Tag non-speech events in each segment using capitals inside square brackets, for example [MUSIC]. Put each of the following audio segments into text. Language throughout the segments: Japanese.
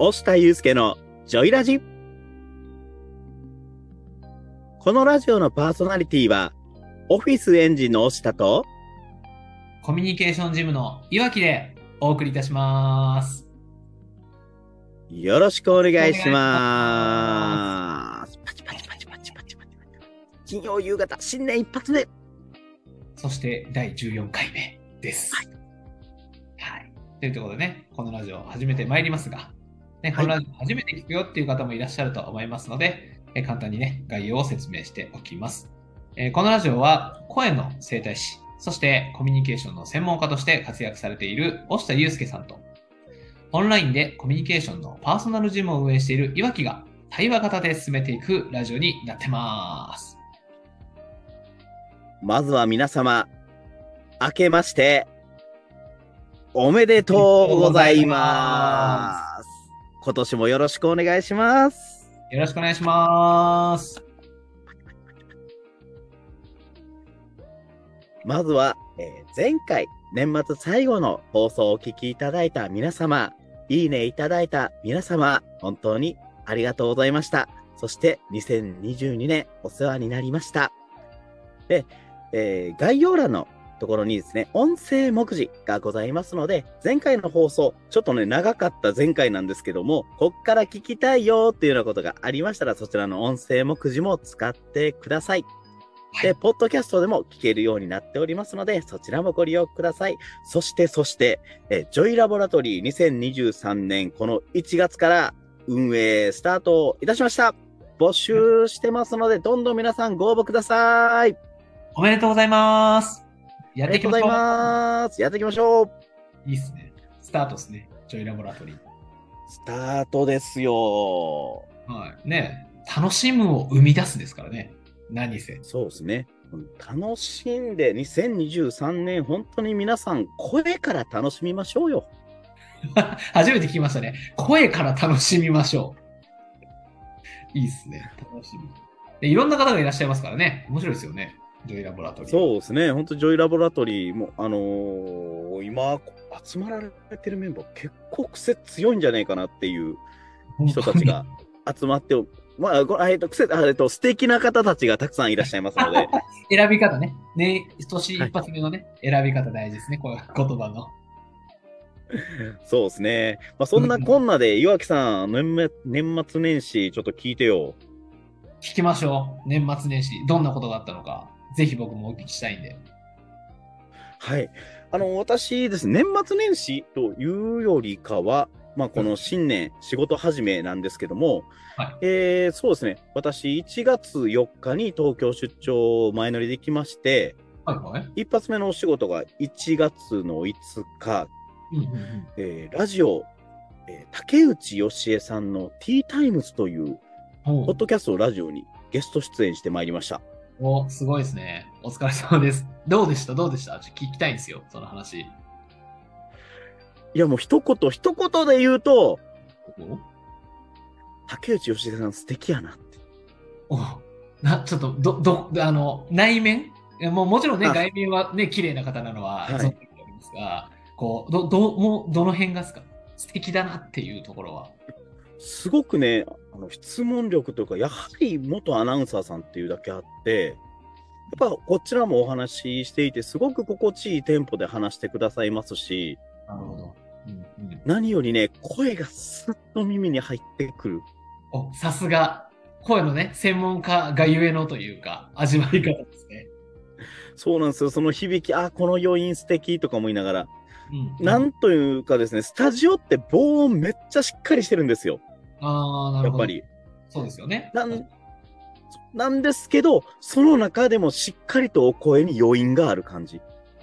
押田祐介のジョイラジ。このラジオのパーソナリティは、オフィスエンジンの押田と、コミュニケーションジムのいわきでお送りいたします。よろしくお願いします。パチパチパチパチパチパチパチ。金曜夕方、新年一発目。そして第14回目です。はい。ということでね、このラジオ始めてまいりますが、ね、このラジオ初めて聞くよっていう方もいらっしゃると思いますので、え簡単にね、概要を説明しておきます。えーこのラジオは声の整体師、そしてコミュニケーションの専門家として活躍されている押田祐介さんと、オンラインでコミュニケーションのパーソナルジムを運営している岩木が対話型で進めていくラジオになってます。まずは皆様、明けまして、おめでとうございます。今年もよろしくお願いします。よろしくお願いします。まずは、えー前回、年末最後の放送をお聞きいただいた皆様、いいねいただいた皆様、本当にありがとうございました。そして、2022年お世話になりました。で、えー概要欄のところにですね、音声目次がございますので、前回の放送、ちょっとね、長かった前回なんですけども、こっから聞きたいよっていうようなことがありましたら、そちらの音声目次も使ってください。で、ポッドキャストでも聞けるようになっておりますので、そちらもご利用ください。そして、そして、えージョイラボラトリー2023年、この1月から運営スタートいたしました。募集してますので、どんどん皆さんご応募ください。おめでとうございます。やあっていきましょう。やっていきましょう。いいっすね。スタートですね。ジョイラボラトリー。スタートですよ。はい。ね楽しむを生み出すですからね。何せ。そうですね。うん楽しんで、2023年、本当に皆さん、声から楽しみましょうよ。[LAUGHS] 初めて聞きましたね。声から楽しみましょう。いいっすね。楽しみ。でいろんな方がいらっしゃいますからね。面白いですよね。ジョイラボラトリー。そうですね。本当ジョイラボラトリーも、あのー今、集まられてるメンバー、結構癖強いんじゃないかなっていう人たちが集まって、まあ、ごえっと、癖、あえっと、素敵な方たちがたくさんいらっしゃいますので、[LAUGHS] 選び方ね。ね、年一発目のね、選び方大事ですね。こういう言葉の。そうですね。まあ、そんなこんなで、岩木さん、年末年始、ちょっと聞いてよ。聞きましょう。年末年始。どんなことがあったのか。ぜひ僕もお聞きしたいんで。はい。あの、私ですね、年末年始というよりかは、まあ、この新年、仕事始めなんですけども、はいえーそうですね、私、1月4日に東京出張前乗りできまして、はいはい。一発目のお仕事が1月の5日、うんうんうん。えーラジオ、えー竹内義恵さんのティータイムズという、おポッドキャストラジオにゲスト出演してまいりました。お、すごいですね。お疲れ様です。どうでした？どうでした？ちょ聞きたいんですよ、その話。いや、もう一言、一言で言うと、お？竹内義恵さん素敵やなって。おな、ちょっと、ど、ど、あの、内面？いやもうもちろんね、あ外面はね、綺麗な方なのははい存じておりますが、こう、ど、ど、もう、どの辺がですか？素敵だなっていうところは。すごくね、あの質問力というか、やはり元アナウンサーさんっていうだけあって、やっぱこちらもお話ししていて、すごく心地いいテンポで話してくださいますし、なるほど。うんうん。何よりね、声がスッと耳に入ってくる。お、さすが、声のね、専門家がゆえのというか、味わい方ですね。そうなんですよ。その響き、あ、この余韻素敵とか思いながら、うん。なんというかですね、スタジオって防音めっちゃしっかりしてるんですよ。ああ、なるほど。やっぱり。そうですよね。なんなんですけど、その中でもしっかりとお声に余韻がある感じ。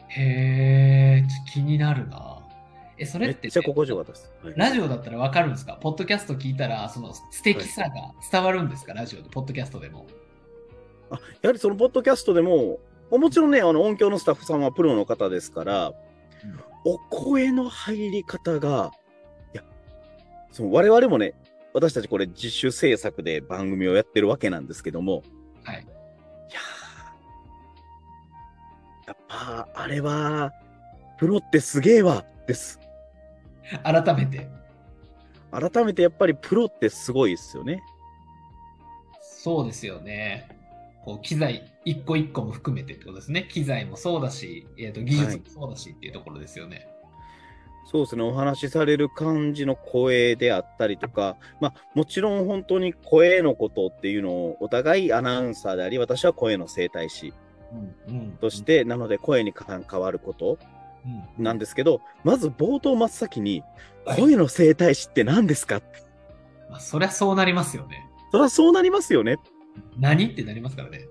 へえ、気になるな。え、それって、めっちゃ心地よかったです。はいラジオだったらわかるんですか？ポッドキャスト聞いたら、その素敵さが伝わるんですか、ラジオで、ポッドキャストでも。あやはりそのポッドキャストでも、もちろんね、あの音響のスタッフさんはプロの方ですから、お声の入り方が、いや、その我々もね、私たちこれ自主制作で番組をやってるわけなんですけども、はい。いやーやっぱ、あれは、プロってすげえわ、です。改めて。改めてやっぱりプロってすごいですよね。そうですよね。こう機材一個一個も含めてってことですね。機材もそうだし、えー、と技術もそうだしっていうところですよね。そうですね、お話しされる感じの声であったりとか、まあ、もちろん本当に声のことっていうのをお互いアナウンサーであり、私は声の整体師として、なので声に関わることうん。なんですけど、まず冒頭真っ先に、はい。声の整体師って何ですか？まあ、そりゃそうなりますよね。そりゃそうなりますよね。何？ってなりますからね。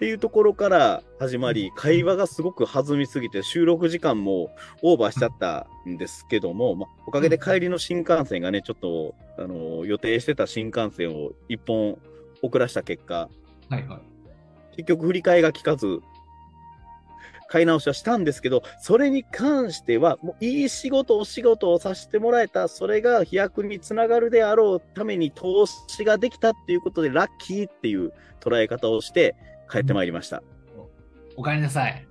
っていうところから始まり、会話がすごく弾みすぎて、収録時間もオーバーしちゃったんですけども、まあ、おかげで帰りの新幹線がね、ちょっと、あの、予定してた新幹線を一本遅らした結果、はいはい。結局振り替えが効かず、買い直しはしたんですけど、それに関しては、もういい仕事、お仕事をさせてもらえた、それが飛躍につながるであろうために投資ができたっていうことで、ラッキーっていう捉え方をして帰ってまいりました。おかえりなさい。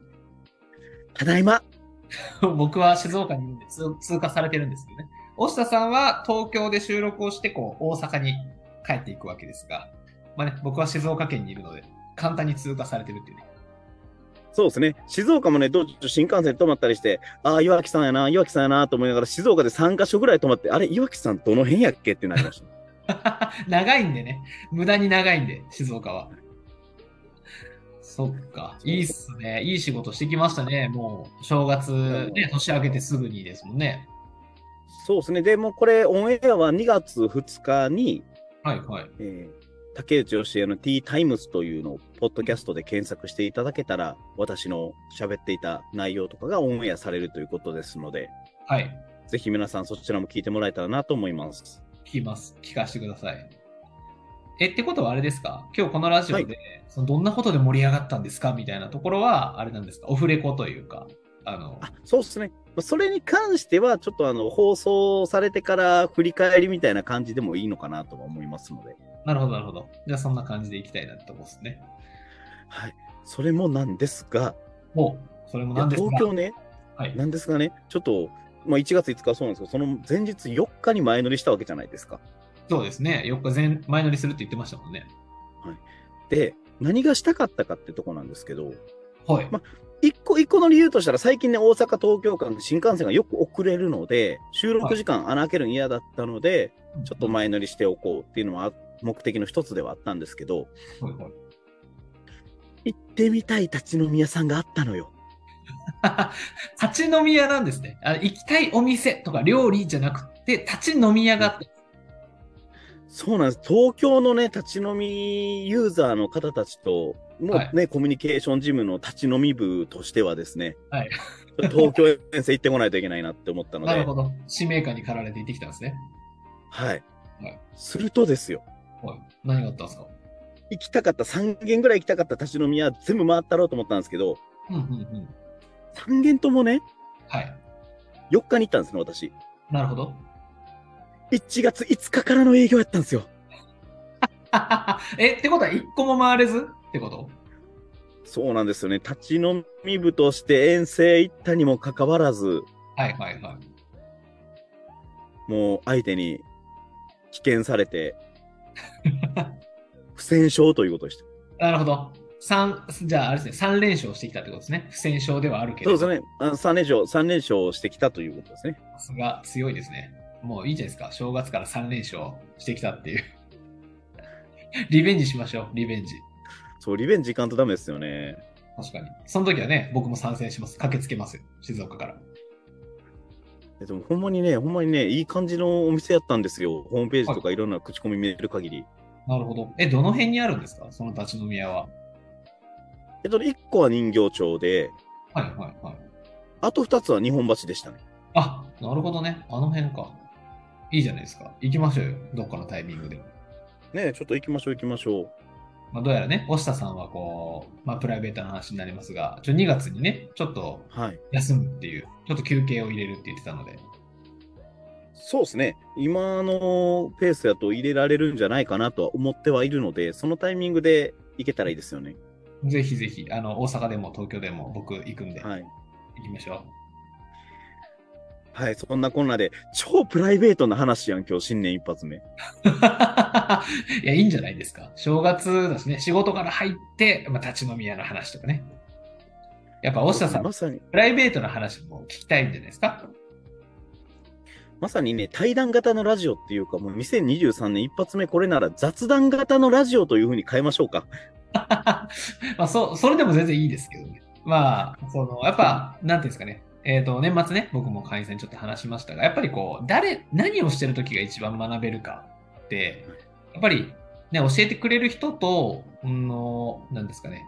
ただいま。[LAUGHS] 僕は静岡にいるんで通通過されてるんですけどね。押田さんは東京で収録をして、こう、大阪に帰っていくわけですが、まあね、僕は静岡県にいるので、簡単に通過されてるっていうね。そうですね。静岡もね、どう新幹線止まったりして、ああ、岩木さんやな、岩木さんやなと思いながら、静岡で3カ所ぐらい止まって、あれ、岩木さんどの辺やっけってなりました。[LAUGHS] 長いんでね。無駄に長いんで、静岡は。そっか。いいっすね。いい仕事してきましたね。もう、正月、ね、年明けてすぐにですもんね。そうですね。でもこれ、オンエアは2月2日に、はいはい。えー竹内由恵の T タイムズというのを、ポッドキャストで検索していただけたら、私の喋っていた内容とかがオンエアされるということですので、はい。ぜひ皆さんそちらも聞いてもらえたらなと思います。聞きます。聞かせてください。え、ってことはあれですか？今日このラジオで、はそのどんなことで盛り上がったんですかみたいなところは、あれなんですか？オフレコというか、あの、あ、そうですね。まあそれに関しては、ちょっとあの、放送されてから振り返りみたいな感じでもいいのかなとは思いますので。なるほど、なるほど。じゃあそんな感じでいきたいなってとこですね。はい。それもなんですが、もう、それもいや何ですか東京ね、はい。なんですがね、ちょっと、まあ、1月5日はそうなんですけど、その前日4日に前乗りしたわけじゃないですか。そうですね。4日前前乗りするって言ってましたもんね。で、何がしたかったかってとこなんですけど、はい。ま一個一個の理由としたら、最近ね、大阪、東京間で新幹線がよく遅れるので、収録時間穴開けるの嫌だったので、ちょっと前乗りしておこうっていうのは目的の一つではあったんですけど、はいはい。行ってみたい立ち飲み屋さんがあったのよ。[LAUGHS] 立ち飲み屋なんですね。あ行きたいお店とか料理じゃなくて、立ち飲み屋があった。そうなんです。東京のね、立ち飲みユーザーの方たちと、もうはいね、コミュニケーションジムの立ち飲み部としてはですね、はい東京遠征行ってこないといけないなって思ったので、[LAUGHS] なるほど。使命感に駆られて行ってきたんですね。はい。はいするとですよ、はい。何があったんですか？行きたかった、3軒ぐらい行きたかった立ち飲み屋全部回ったろうと思ったんですけど、うんうんうん。3軒ともね、はい。4日に行ったんですね、私。なるほど。1月5日からの営業やったんですよ。[LAUGHS] え、ってことは一個も回れず？ってこと？そうなんですよね。立ち飲み部として遠征行ったにもかかわらず、はいはいはい。もう相手に危険されて、[LAUGHS] 不戦勝ということでした。なるほど。三じゃああれですね、3連勝してきたってことですね。不戦勝ではあるけれど。そうですね。あ3連勝、三連勝してきたということですね。さすが強いですね。もういいじゃないですか。正月から3連勝してきたっていう。[LAUGHS] リベンジしましょう、リベンジ。そう、リベンジいかんとダメですよね。確かに。その時はね、僕も参戦します。駆けつけますよ、静岡から。えでもほんまにね、ほんまにね、いい感じのお店やったんですよ。ホームページとかいろんな口コミ見れる限り。なるほど。え、どの辺にあるんですか？その立ち飲み屋は。えっと、1個は人形町で、はいはいはい。あと2つは日本橋でしたね。あ、なるほどね。あの辺か。いいじゃないですか。行きましょうよ。どっかのタイミングで。ねちょっと行きましょう行きましょう。まあ、どうやらね、押下さんはこう、まあ、プライベートな話になりますが、ちょ2月にね、ちょっとはい。休むっていう、ちょっと休憩を入れるって言ってたので、そうですね。今のペースだと入れられるんじゃないかなとは思ってはいるので、そのタイミングで行けたらいいですよね。ぜひぜひ、あの、大阪でも東京でも僕行くんで、はい。行きましょはい、そんなこんなで、超プライベートな話やん、今日新年一発目。[LAUGHS] いや、いいんじゃないですか。正月だしね、仕事から入って、まあ、立ち飲み屋の話とかね。やっぱ、大下さん、まさに、プライベートな話も聞きたいんじゃないですか？まさにね、対談型のラジオっていうか、もう2023年一発目これなら雑談型のラジオというふうに変えましょうか。[LAUGHS] まあ、そ、それでも全然いいですけどね。まあ、その、やっぱ、なんていうんですかね。えっ、と、年末ね、僕も会員さんにちょっと話しましたが、やっぱりこう、誰、何をしてる時が一番学べるかって、やっぱり、ね、教えてくれる人と、うんの、なんですかね、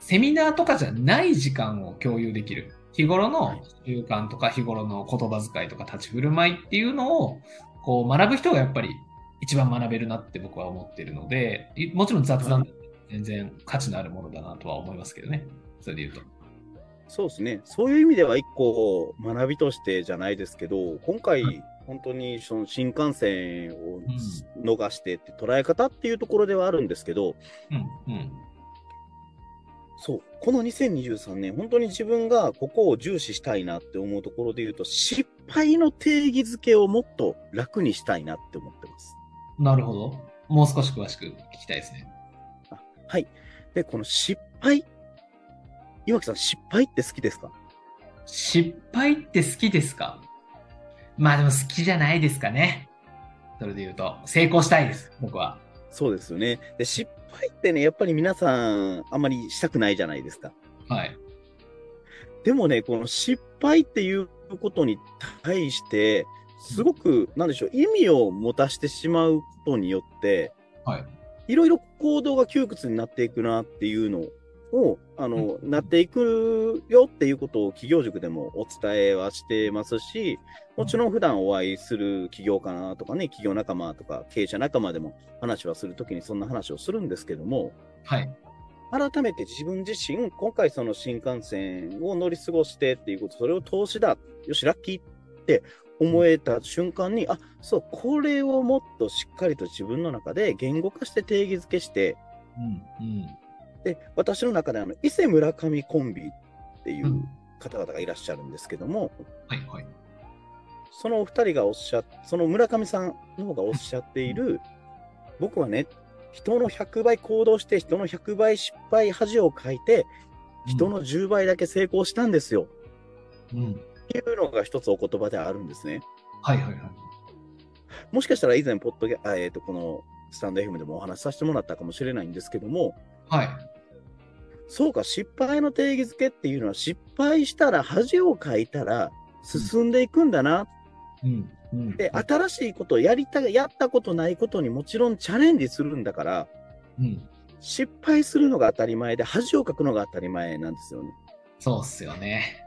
セミナーとかじゃない時間を共有できる。日頃の習慣とか、日頃の言葉遣いとか、立ち振る舞いっていうのを、こう、学ぶ人がやっぱり一番学べるなって僕は思ってるので、いもちろん雑談全然価値のあるものだなとは思いますけどね。それで言うと。そうですね。そういう意味では一個学びとしてじゃないですけど、今回、うん本当にその新幹線を逃してって捉え方っていうところではあるんですけど、うん、うん。そう、この2023年、本当に自分がここを重視したいなって思うところで言うと、失敗の定義づけをもっと楽にしたいなって思ってます。なるほど。もう少し詳しく聞きたいですね。はい。で、この失敗。岩木さん、失敗って好きですか？失敗って好きですか？まあでも好きじゃないですかね。それで言うと、成功したいです、僕は。そうですよね。で、失敗ってね、やっぱり皆さん、あんまりしたくないじゃないですか。はい。でもね、この失敗っていうことに対して、すごく、なんでしょう、意味を持たしてしまうことによって、はい。いろいろ行動が窮屈になっていくなっていうのを、あの、なっていくよっていうことを企業塾でもお伝えはしてますし、もちろん普段お会いする企業家なとかね、企業仲間とか経営者仲間でも話はするときにそんな話をするんですけども、はい。改めて自分自身、今回その新幹線を乗り過ごしてっていうこと、それを投資だ、よし、ラッキーって思えた瞬間に、あ、そう、これをもっとしっかりと自分の中で言語化して定義づけして、うん。うん。で、私の中であの、伊勢村上コンビっていううん方々がいらっしゃるんですけども、はい。はい。そのお二人がおっしゃっ、その村上さんの方がおっしゃっている、僕はね、人の100倍行動して、人の100倍失敗恥をかいて、人の10倍だけ成功したんですよ。うん。っていうのが一つお言葉であるんですね。はい。はい。はい。もしかしたら以前、ポッドえっ、と、このスタンド FM でもお話しさせてもらったかもしれないんですけども、はい。そうか、失敗の定義づけっていうのは、失敗したら恥をかいたら進んでいくんだな。うん。うん。で、新しいことをやりた、やったことないことにもちろんチャレンジするんだから、うん。失敗するのが当たり前で、恥をかくのが当たり前なんですよね。そうっすよね。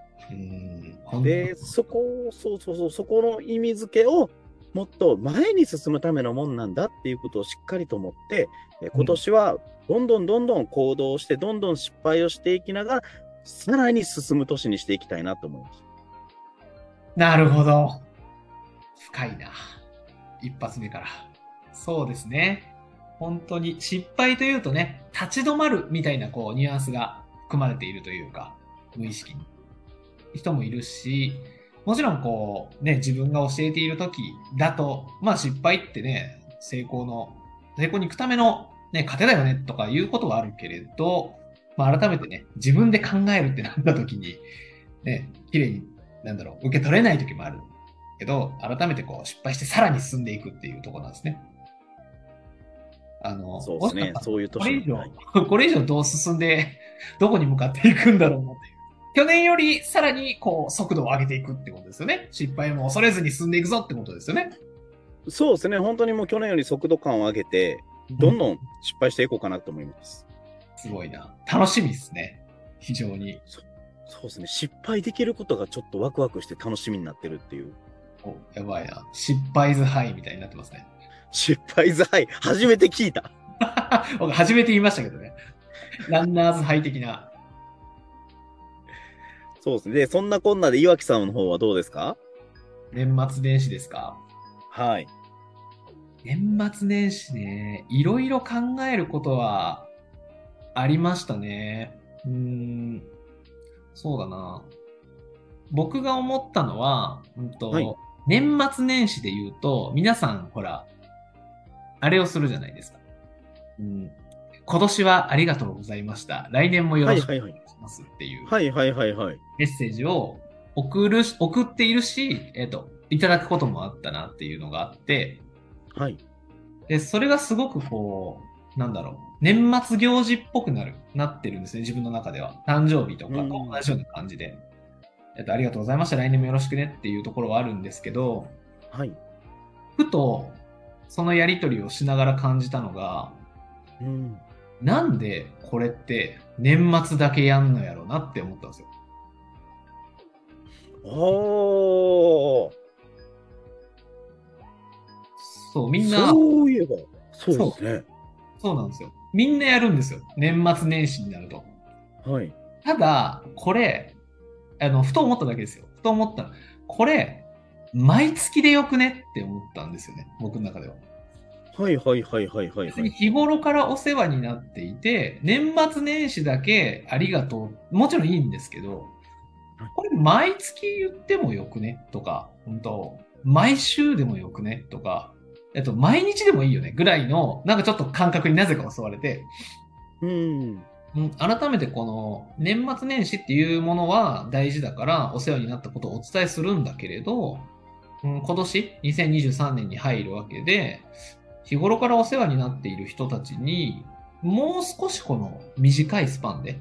うん。で、そこを、そうそうそう、そこの意味付けを、もっと前に進むためのもんなんだっていうことをしっかりと思って、え今年はどんどんどんどん行動して、どんどん失敗をしていきながら、さらに進む年にしていきたいなと思います。なるほど。深いな。一発目から。そうですね。本当に失敗というとね、立ち止まるみたいなこうニュアンスが含まれているというか、無意識に。人もいるし、もちろんこうね、自分が教えている時だと、まあ失敗ってね、成功の、成功に行くためのね、糧だよねとかいうことはあるけれど、まあ改めてね、自分で考えるってなった時に、ね、綺麗に、なんだろう、受け取れない時もあるけど、改めてこう失敗してさらに進んでいくっていうところなんですね。あの、そうですねそういうこれ以上 [LAUGHS] これ以上どう進んで、どこに向かっていくんだろうなっていう。去年よりさらにこう速度を上げていくってことですよね。失敗も恐れずに進んでいくぞってことですよね。そうですね。本当にもう去年より速度感を上げて、どんどん失敗していこうかなと思います。すごいな。楽しみですね。非常に。そうですね。失敗できることがちょっとワクワクして楽しみになってるっていう。おやばいな。失敗ズハイみたいになってますね。失敗剤、初めて聞いた。[LAUGHS] 僕初めて言いましたけどね。ランナーズハイ的な。そうですね。で、そんなこんなで岩木さんの方はどうですか？年末年始ですか？はい。年末年始ね、いろいろ考えることはありましたね。うーん、そうだな。僕が思ったのは、うんとはい年末年始で言うと、皆さん、ほら、あれをするじゃないですか。うん、今年はありがとうございました。来年もよろしくお願いしますっていうはいはいはいはい。メッセージを送るし、送っているし、えっ、と、いただくこともあったなっていうのがあって、はい。で、それがすごくこう、なんだろう、年末行事っぽくなる、なってるんですね、自分の中では。誕生日とかうんと同じような感じで。えっと、ありがとうございました、来年もよろしくねっていうところはあるんですけど、はい。ふと、そのやりとりをしながら感じたのが、うん。なんでこれって年末だけやんのやろうなって思ったんですよ。おー。そう、みんな、そういえば、そうですね。そうなんですよ。みんなやるんですよ。年末年始になると。はい。ただ、これ、あの、ふと思っただけですよ。ふと思った。これ、毎月でよくねって思ったんですよね。僕の中では。はいはいはいはいはいはい。日頃からお世話になっていて、年末年始だけありがとう。もちろんいいんですけど、これ毎月言ってもよくねとか、本当毎週でもよくねとか、えっと、毎日でもいいよねぐらいの、なんかちょっと感覚になぜか襲われて、うん。うん改めてこの年末年始っていうものは大事だからお世話になったことをお伝えするんだけれど、うん、今年2023年に入るわけで日頃からお世話になっている人たちにもう少しこの短いスパンで、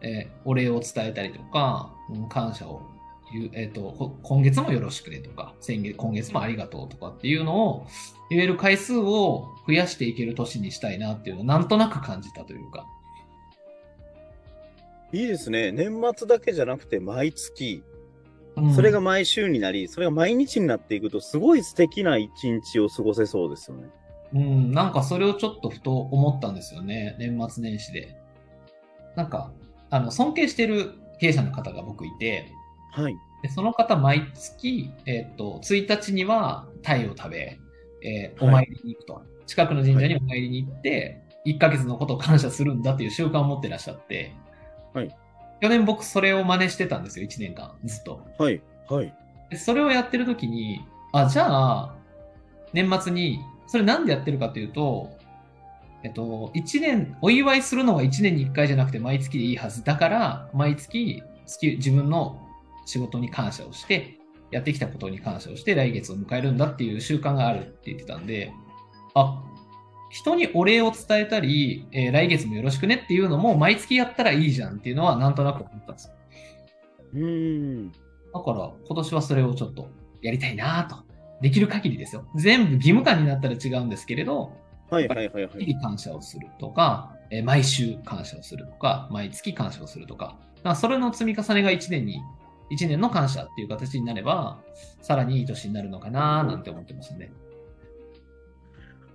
えーお礼を伝えたりとか、うん感謝をえっ、と、こ今月もよろしくねとか、先月、今月もありがとうとかっていうのを言える回数を増やしていける年にしたいなっていうのをなんとなく感じたというか。いいですね。年末だけじゃなくて毎月、うんそれが毎週になり、それが毎日になっていくと、すごい素敵な一日を過ごせそうですよね。うん、なんかそれをちょっとふと思ったんですよね、年末年始で。なんか、あの、尊敬してる経営者の方が僕いて、はい。でその方毎月、えっ、と、1日にはタイを食べ、えーはいお参りに行くと。近くの神社にお参りに行って、1ヶ月のことを感謝するんだっていう習慣を持ってらっしゃって、はい去年僕それを真似してたんですよ、1年間、ずっと。はい。はい。でそれをやってる時に、あ、じゃあ、年末に、それなんでやってるかというと、えっと、一年、お祝いするのは1年に1回じゃなくて毎月でいいはず。だから、毎月、月自分の仕事に感謝をして、やってきたことに感謝をして、来月を迎えるんだっていう習慣があるって言ってたんで、あ、人にお礼を伝えたり、えー来月もよろしくねっていうのも毎月やったらいいじゃんっていうのはなんとなく思ったんですよ。うーん。だから今年はそれをちょっとやりたいなと。できる限りですよ。全部義務感になったら違うんですけれど、はいはいはいはい。日々感謝をするとか、えー毎週感謝をするとか、毎月感謝をするとか、だからそれの積み重ねが1年に、1年の感謝っていう形になれば、さらにいい年になるのかななんて思ってますね。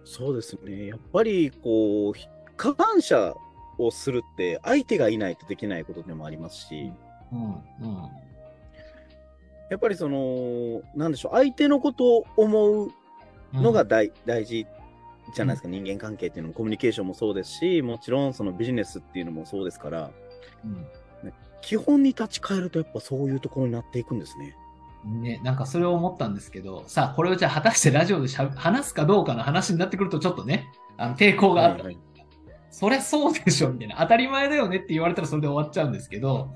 そうですね。やっぱり、こうひ、感謝をするって、相手がいないとできないことでもありますし、うん、うん。やっぱりその、なんでしょう、相手のことを思うのが大,、大事じゃないですか、人間関係っていうのもコミュニケーションもそうですし、もちろんそのビジネスっていうのもそうですから、うん基本に立ち返るとやっぱそういうところになっていくんですね。ね、なんかそれを思ったんですけど、さあ、これをじゃあ果たしてラジオでしゃ [LAUGHS] 話すかどうかの話になってくるとちょっとね、あの抵抗があった。はいはいそりゃそうでしょみたいな、当たり前だよねって言われたらそれで終わっちゃうんですけど、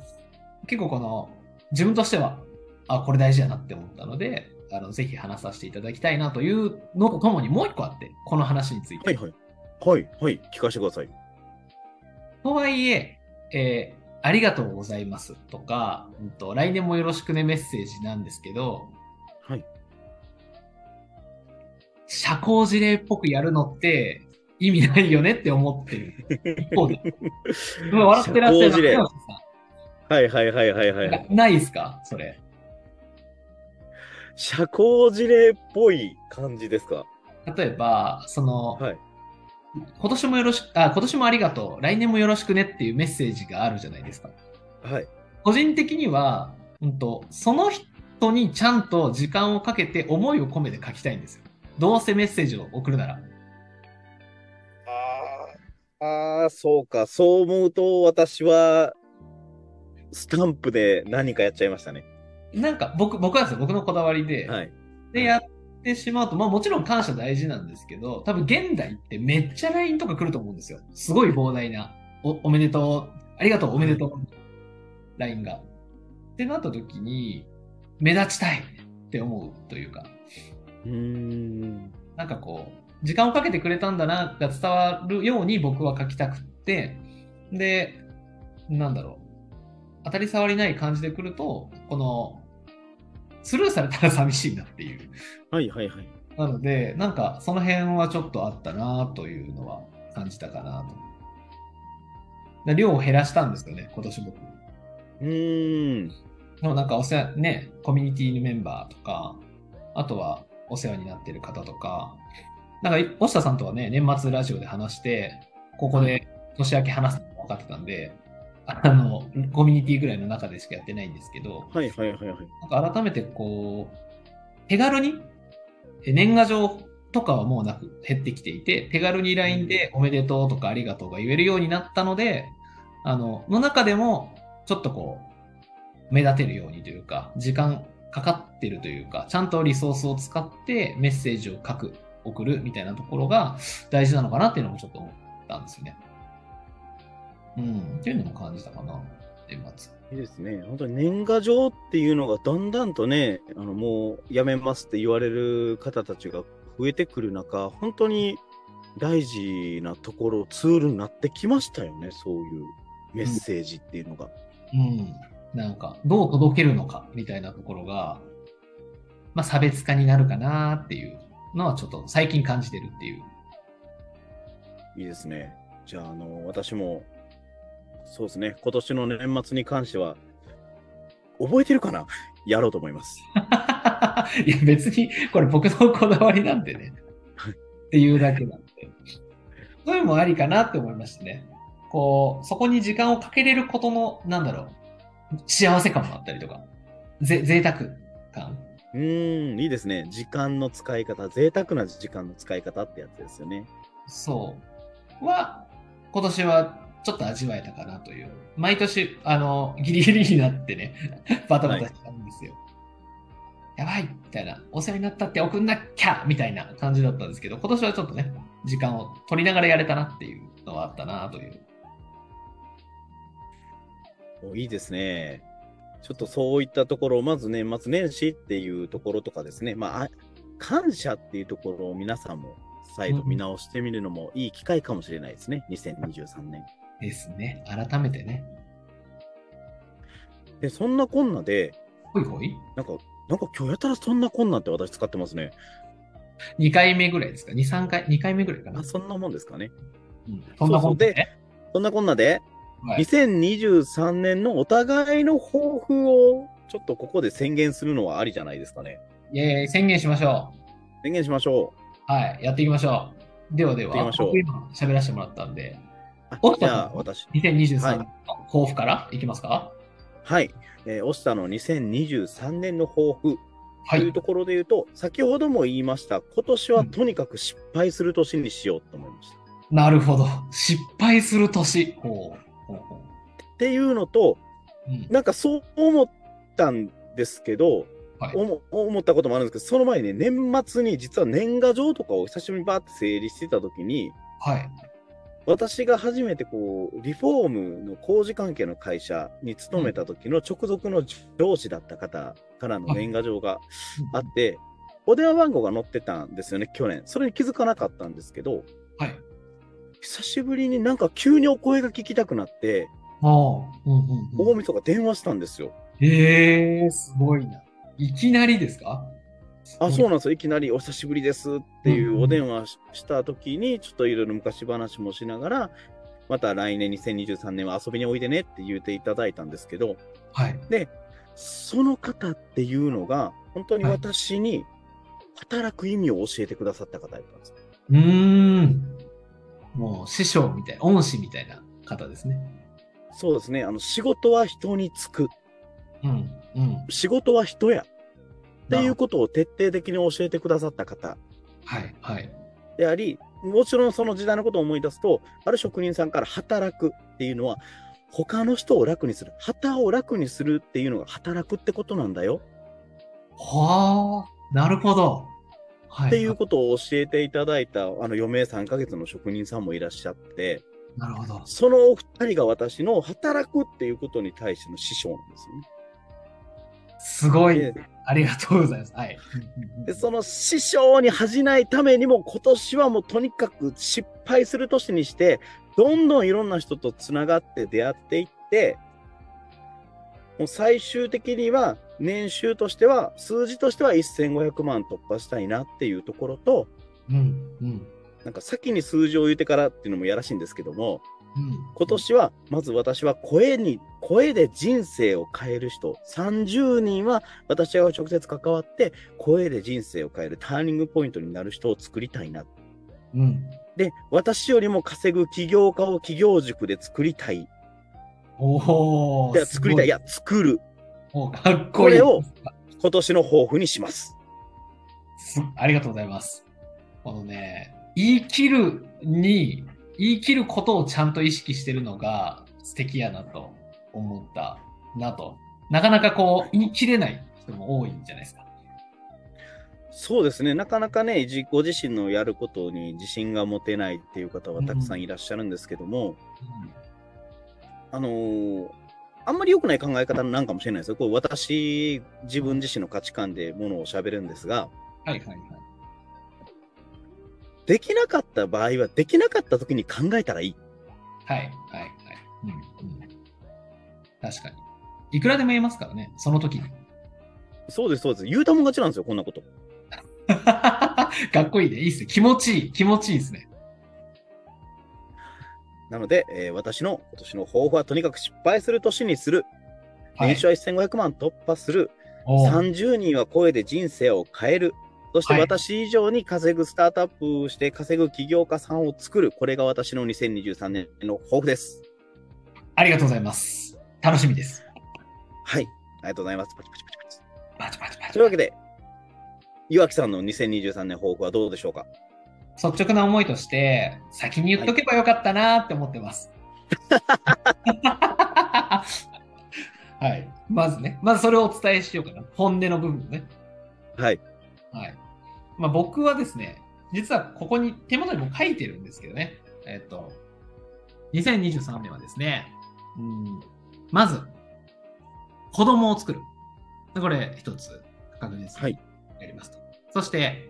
結構この、自分としては、あ、これ大事だなって思ったので、あのぜひ話させていただきたいなというのとともにもう一個あって、この話について。はいはい。はいはい。聞かせてください。とはいええーありがとうございますとか、うんと、来年もよろしくねメッセージなんですけど、はい。社交辞令っぽくやるのって意味ないよねって思ってる。一方で。今笑ってらっしゃいます社交辞令山下さはいはいはいはいはい。ないですか？それ。社交辞令っぽい感じですか？例えば、その、はい。今年もよろしく、あ、今年もありがとう、来年もよろしくねっていうメッセージがあるじゃないですか。はい。個人的には、うんと、その人にちゃんと時間をかけて思いを込めて書きたいんですよ。どうせメッセージを送るなら。あーあー、そうか。そう思うと、私は、スタンプで何かやっちゃいましたね。なんか僕、僕はですよ、僕のこだわりで、はい。で、やってしまうと、まあもちろん感謝大事なんですけど、多分現代ってめっちゃ LINE とか来ると思うんですよ。すごい膨大な。お、おめでとう。ありがとう、おめでとう。LINE が。ってなった時に、目立ちたいって思うというか、うーん。なんかこう、時間をかけてくれたんだなが伝わるように僕は書きたくって、で、なんだろう。当たり障りない感じで来ると、この、スルーされたら寂しいなっていう。はいはいはい。なので、なんかその辺はちょっとあったなというのは感じたかなと。で量を減らしたんですよね、今年僕。うーん。でもなんかお世話、ね、コミュニティのメンバーとか、あとはお世話になってる方とか、なんか、押下さんとはね、年末ラジオで話して、ここで年明け話すの分かってたんで、あの、コミュニティぐらいの中でしかやってないんですけど、はいはいはいはい。なんか改めてこう、手軽に、え年賀状とかはもうなく減ってきていて、手軽に LINE でおめでとうとかありがとうが言えるようになったので、あの、の中でも、ちょっとこう、目立てるようにというか、時間かかってるというか、ちゃんとリソースを使ってメッセージを書く、送るみたいなところが大事なのかなっていうのもちょっと思ったんですよね。うん、っていうのも感じたかな、年末。いいですね。本当に年賀状っていうのがだんだんとね、あのもうやめますって言われる方たちが増えてくる中、本当に大事なところ、ツールになってきましたよね、そういうメッセージっていうのが。うん。なんか、どう届けるのかみたいなところが、まあ、差別化になるかなっていうのはちょっと最近感じてるっていう。いいですね。じゃあ、あの、私も、そうですね、今年の年末に関しては、覚えてるかな？[LAUGHS] やろうと思います。[LAUGHS] いや、別に、これ僕のこだわりなんでね。っていうだけなんで。そういうのもありかなって思いましたね。こう、そこに時間をかけれることの、なんだろう、幸せ感もあったりとか、ぜ、贅沢感。うーん、いいですね。時間の使い方、贅沢な時間の使い方ってやつですよね。そう。は、今年はちょっと味わえたかなという。毎年、あの、ギリギリになってね、[LAUGHS] バタバタしたんですよ。やばいみたいな、お世話になったって送んなきゃみたいな感じだったんですけど、今年はちょっとね、時間を取りながらやれたなっていうのはあったなという。おいいですね。ちょっとそういったところを、まず年末年始っていうところとかですね、まあ、あ感謝っていうところを皆さんも再度見直してみるのもいい機会かもしれないですね、2023年。ですね。改めてね。で、そんなこんなで、ほいほいなんか、なんか今日やたらそんなこんなって私使ってますね。?2 回目ぐらいですか ?2、3回、2回目ぐらいかなあ、。そんなもんですかね。うん、そんなことで、そんなこんなで、はい、2023年のお互いの抱負をちょっとここで宣言するのはありじゃないですかね。イェーイ宣言しましょう。宣言しましょはい、やっていきましょう。ではでは、しょう僕今喋らせてもらったんで、う。あおっとじゃあ私。2023はい年の抱負からいきますか？はい。えー、押したの2023年の抱負はい。というところで言うと、先ほども言いました、今年はとにかく失敗する年にしようと思いました。なるほど。失敗する年。ほう。ほうほっていうのと、ううんなんかそう思ったんですけど、はい思思ったこともあるんですけど、その前にね、年末に実は年賀状とかを久しぶりにバーって整理してた時に、はい。私が初めてこう、リフォームの工事関係の会社に勤めた時の直属の上司だった方からの年賀状があって、お電話番号が載ってたんですよね、去年。それに気づかなかったんですけど、はい。久しぶりになんか急にお声が聞きたくなって、ああ。うんうんうん。大晦日電話したんですよ。ええー、すごいな。いきなりですか？あ、そううなんですよ。いきなりお久しぶりですっていうお電話しした時に、ちょっといろいろ昔話もしながら、また来年2023年は遊びにおいでねって言っていただいたんですけど、はい。その方っていうのが、本当に私に働く意味を教えてくださった方だったんです。うーん。もう師匠みたいな、恩師みたいな方ですね。そうですね。あの、仕事は人に就く。うん。うん。仕事は人や。っていうことを徹底的に教えてくださった方はい。はい。であり、もちろんその時代のことを思い出すと、ある職人さんから働くっていうのは、他の人を楽にする。旗を楽にするっていうのが働くってことなんだよ。はあ、なるほど。はっていうことを教えていただいた、あの余命3ヶ月の職人さんもいらっしゃって、なるほど。そのお二人が私の働くっていうことに対しての師匠なんですよね。すごいで。ありがとうございます。はい。で、その師匠に恥じないためにも、今年はもうとにかく失敗する年にして、どんどんいろんな人とつながって出会っていって、もう最終的には年収としては、数字としては1500万突破したいなっていうところと、うん、うん、なんか先に数字を言ってからっていうのもやらしいんですけども、うん。今年は、まず私は声に、声で人生を変える人、30人は私が直接関わって、声で人生を変えるターニングポイントになる人を作りたいな。うん。で、私よりも稼ぐ起業家を企業塾で作りたい。おお。で作りたい。いや、作る。おかっこいい。これを今年の抱負にします。すありがとうございます。このね、言い切るに、言い切ることをちゃんと意識してるのが素敵やなと思ったなと。なかなかこう、言い切れない人も多いんじゃないですか。そうですね。なかなかね、じご自身のやることに自信が持てないっていう方はたくさんいらっしゃるんですけども、あのーあんまり良くない考え方なんかもしれないですよ。こう私、自分自身の価値観でものを喋るんですが、はいはいはい。できなかった場合は、できなかった時に考えたらいい。はいはいはい。うんうん、確かに。いくらでも言えますからね、その時に。そうです、そうです。言うたもん勝ちなんですよ、こんなこと。かっこいいね。いいっすね。気持ちいい。気持ちいいですね。なので、えー私の今年の抱負はとにかく失敗する年にする。はい年収は1500万突破する。おー30人は声で人生を変える。そしてはい私以上に稼ぐスタートアップして稼ぐ起業家さんを作る。これが私の2023年の抱負です。ありがとうございます。楽しみです。はい。ありがとうございます。パチパチパチパチ。パチパチパチというわけで、岩木さんの2023年抱負はどうでしょうか？率直な思いとして、先に言っとけばよかったなって思ってます。[LAUGHS] はい。まずね、まずそれをお伝えしようかな。本音の部分ね。はい。はい。まあ僕はですね、実はここに手元にも書いてるんですけどね。えっと、2023年はですね、うん、まず、子供を作る。これ一つ確実にはいやりますと。そして、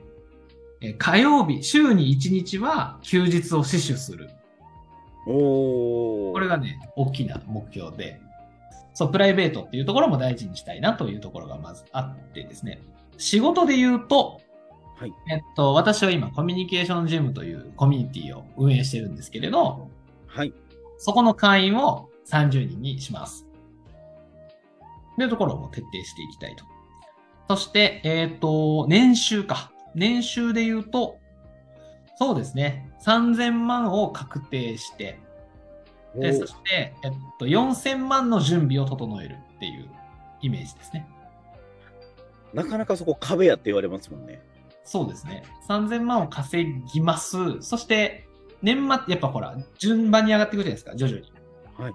えー火曜日、週に1日は休日を死守する。おー。これがね、大きな目標で、そう、プライベートっていうところも大事にしたいなというところがまずあってですね、仕事で言うと、はいえっと、私は今、コミュニケーションジムというコミュニティを運営してるんですけれど、はい。そこの会員を30人にします。というところも徹底していきたいと。そして、えっ、と、年収か。年収で言うと、そうですね。3000万を確定して、でそして、えっと、4000万の準備を整えるっていうイメージですね。なかなかそこ壁やって言われますもんね。そうですね。3000万を稼ぎます。そして、年末、やっぱほら、順番に上がっていくじゃないですか、徐々に。はい。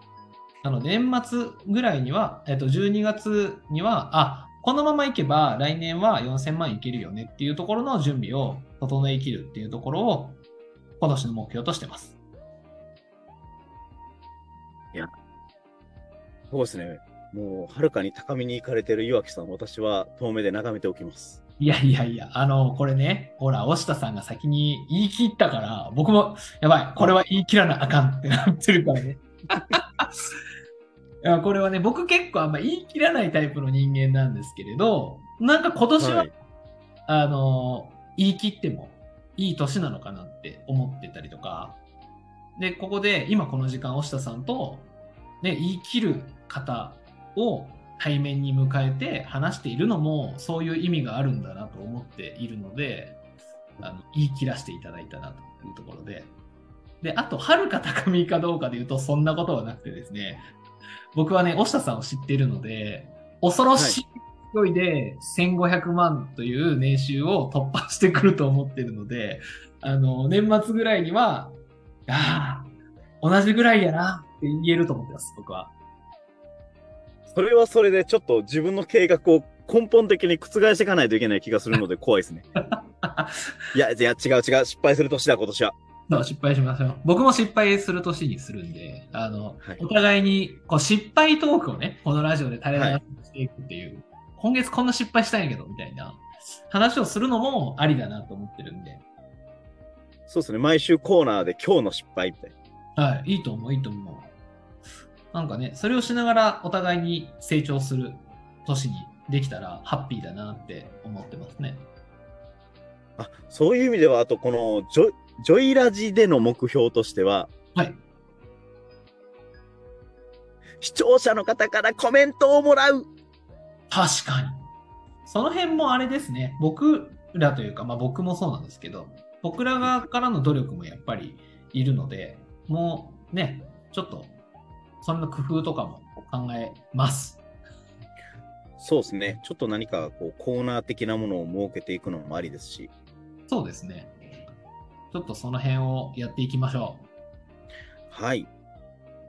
なので、年末ぐらいには、えっと、12月には、あ、このままいけば来年は4000万いけるよねっていうところの準備を整えきるっていうところを、今年の目標としてます。そうですね。もう、はるかに高みに行かれてる岩木さん、私は遠目で眺めておきます。いやいやいや、あの、これね、ほら、押田さんが先に言い切ったから、僕も、やばい、これは言い切らなあかんってなってるからね。[LAUGHS] いやこれはね、僕結構あんま言い切らないタイプの人間なんですけれど、なんか今年は、はいあの、言い切ってもいい年なのかなって思ってたりとか、で、ここで今この時間、押田さんと、ね、言い切る方を対面に迎えて話しているのも、そういう意味があるんだなと思っているので、あの言い切らせていただいたなというところで。で、あと、遥か高みかどうかで言うと、そんなことはなくてですね、僕はね、押田さんを知っているので、恐ろしい勢いで1500万という年収を突破してくると思ってるので、あの、年末ぐらいには、ああ、同じぐらいやなって言えると思ってます、僕は。それはそれでちょっと自分の計画を根本的に覆していかないといけない気がするので怖いですね。[LAUGHS] いや、いや、違う違う。失敗する年だ、今年は。そう失敗しましょう。僕も失敗する年にするんで、あの、はいお互いにこう失敗トークをね、このラジオで垂れ流ししていくっていう、今月こんな失敗したんやけど、みたいな話をするのもありだなと思ってるんで、そうですね。毎週コーナーで今日の失敗みたいな。はい、いいと思う、いいと思う。なんかね、それをしながらお互いに成長する年にできたらハッピーだなって思ってますね。あ、そういう意味では、あとこのジョ、ジョイラジでの目標としては、はい。視聴者の方からコメントをもらう。確かに。その辺もあれですね。僕らというか、まあ僕もそうなんですけど、僕ら側からの努力もやっぱりいるので、もうね、ちょっと、そんな工夫とかも考えます。そうですね。ちょっと何かこうコーナー的なものを設けていくのもありですし。そうですね。ちょっとその辺をやっていきましょはい。う。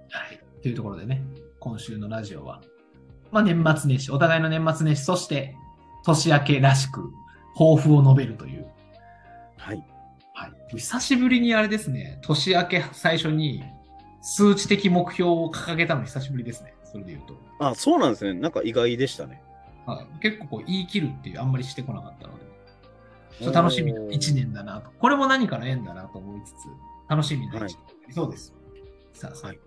はい。というところでね、今週のラジオは、まあ年末年始、お互いの年末年始、そして年明けらしく、抱負を述べるというはい。はい、久しぶりにあれですね、年明け最初に数値的目標を掲げたの久しぶりですね、それで言うと。あ、そうなんですね。なんか意外でしたね。はい、結構こう言い切るっていうあんまりしてこなかったので、ちょっと楽しみなおー1年だなと。これも何かの縁だなと思いつつ、楽しみな1年になりそうです。さあさあ、はい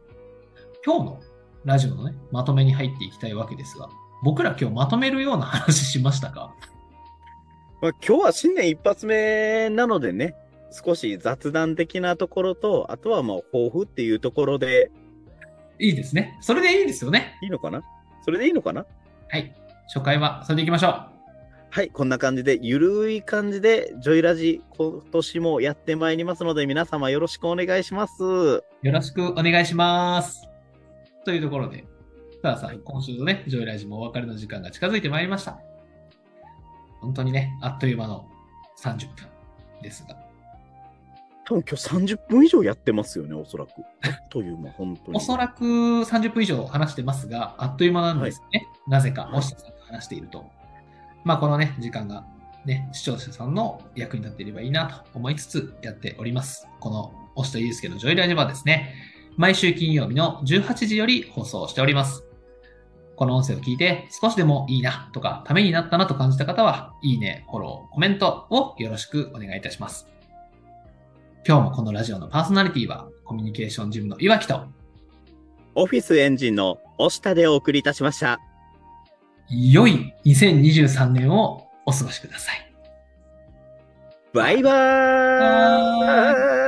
今日のラジオのね、まとめに入っていきたいわけですが、僕ら今日まとめるような話しましたか？まあ、今日は新年一発目なのでね、少し雑談的なところと、あとはまあ抱負っていうところでいいですね。それでいいですよね。いいのかな？それでいいのかな？はい。初回はそれでいきましょう。はい、こんな感じで、ゆるい感じで、ジョイラジ、今年もやってまいりますので、皆様よろしくお願いします。よろしくお願いします。というところで、さあさあ、今週のね、ジョイラジもお別れの時間が近づいてまいりました。本当にね、あっという間の30分ですが、多分今日30分以上やってますよね、おそらく。[LAUGHS] という間、本当に。おそらく30分以上話してますが、あっという間なんですね。なぜか、はい押下さんと話していると。まあ、このね、時間がね、視聴者さんの役に立っていればいいなと思いつつやっております。この押下祐介のジョイラジはですね、毎週金曜日の18時より放送しております。この音声を聞いて少しでもいいなとか、ためになったなと感じた方は、いいね、フォロー、コメントをよろしくお願いいたします。今日もこのラジオのパーソナリティは、コミュニケーションジムの岩木と、オフィスエンジンの押下でお送りいたしました。良い2023年をお過ごしください。バイバーイ